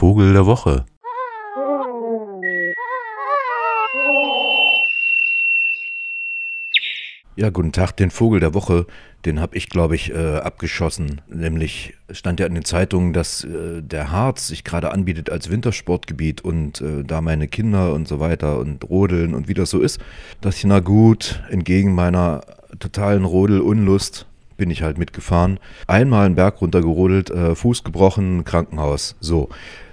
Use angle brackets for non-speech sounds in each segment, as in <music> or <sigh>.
Vogel der Woche. Ja, guten Tag. Den Vogel der Woche, den habe ich, glaube ich, äh, abgeschossen. Nämlich stand ja in den Zeitungen, dass äh, der Harz sich gerade anbietet als Wintersportgebiet und äh, da meine Kinder und so weiter und Rodeln und wie das so ist, dass ich, na gut, entgegen meiner totalen Rodelunlust bin ich halt mitgefahren. Einmal einen Berg runtergerodelt, äh, Fuß gebrochen, Krankenhaus. So.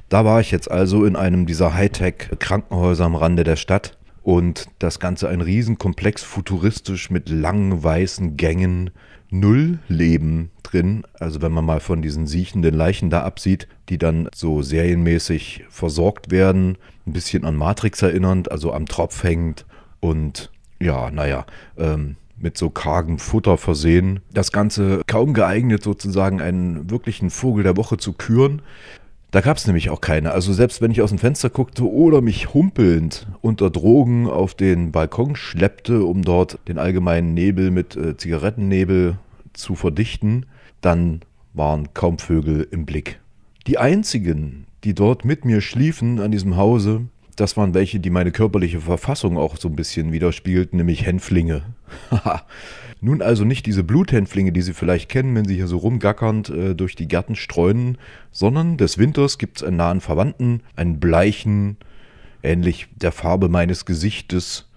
Da war ich jetzt also in einem dieser Hightech-Krankenhäuser am Rande der Stadt und das Ganze ein Riesenkomplex, futuristisch mit langen weißen Gängen, null Leben drin. Also wenn man mal von diesen siechenden Leichen da absieht, die dann so serienmäßig versorgt werden, ein bisschen an Matrix erinnernd, also am Tropf hängend und ja, naja, ähm, mit so kargem Futter versehen. Das Ganze kaum geeignet, sozusagen einen wirklichen Vogel der Woche zu küren. Da gab es nämlich auch keine. Also selbst wenn ich aus dem Fenster guckte oder mich humpelnd unter Drogen auf den Balkon schleppte, um dort den allgemeinen Nebel mit äh, Zigarettennebel zu verdichten, dann waren kaum Vögel im Blick. Die einzigen, die dort mit mir schliefen an diesem Hause, das waren welche, die meine körperliche Verfassung auch so ein bisschen widerspiegelten, nämlich Hänflinge. <laughs> Nun also nicht diese Bluthänflinge, die Sie vielleicht kennen, wenn Sie hier so rumgackernd äh, durch die Gärten streunen, sondern des Winters gibt es einen nahen Verwandten, einen bleichen, ähnlich der Farbe meines Gesichtes,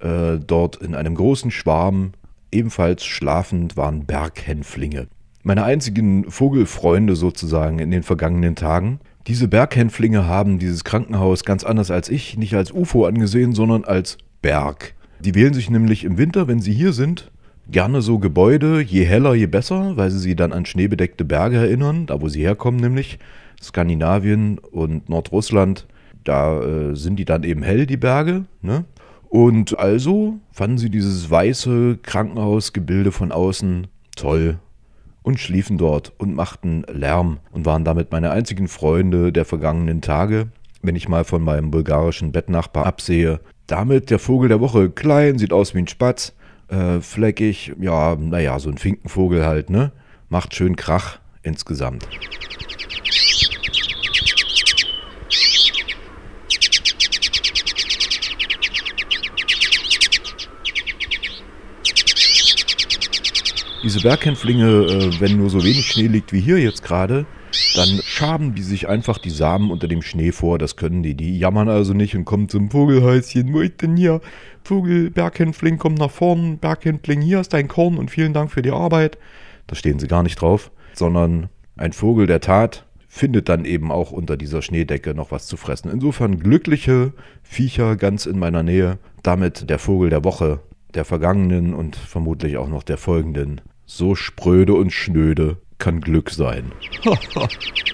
äh, dort in einem großen Schwarm, ebenfalls schlafend, waren Berghänflinge. Meine einzigen Vogelfreunde sozusagen in den vergangenen Tagen. Diese Berghänflinge haben dieses Krankenhaus ganz anders als ich nicht als UFO angesehen, sondern als Berg. Die wählen sich nämlich im Winter, wenn sie hier sind, gerne so Gebäude, je heller, je besser, weil sie sie dann an schneebedeckte Berge erinnern, da wo sie herkommen nämlich, Skandinavien und Nordrussland, da äh, sind die dann eben hell, die Berge. Ne? Und also fanden sie dieses weiße Krankenhausgebilde von außen toll und schliefen dort und machten Lärm und waren damit meine einzigen Freunde der vergangenen Tage, wenn ich mal von meinem bulgarischen Bettnachbar absehe. Damit der Vogel der Woche, klein, sieht aus wie ein Spatz, äh, fleckig, ja, naja, so ein Finkenvogel halt, ne? Macht schön Krach insgesamt. Diese Berghänflinge, äh, wenn nur so wenig Schnee liegt wie hier jetzt gerade, dann schaben die sich einfach die Samen unter dem Schnee vor. Das können die. Die jammern also nicht und kommen zum Vogelhäuschen. Wo ist denn hier? Vogel, Berghänfling, komm nach vorn. Berghänfling, hier ist dein Korn und vielen Dank für die Arbeit. Da stehen sie gar nicht drauf. Sondern ein Vogel der Tat findet dann eben auch unter dieser Schneedecke noch was zu fressen. Insofern glückliche Viecher ganz in meiner Nähe. Damit der Vogel der Woche, der vergangenen und vermutlich auch noch der folgenden. So spröde und schnöde kann Glück sein. <laughs>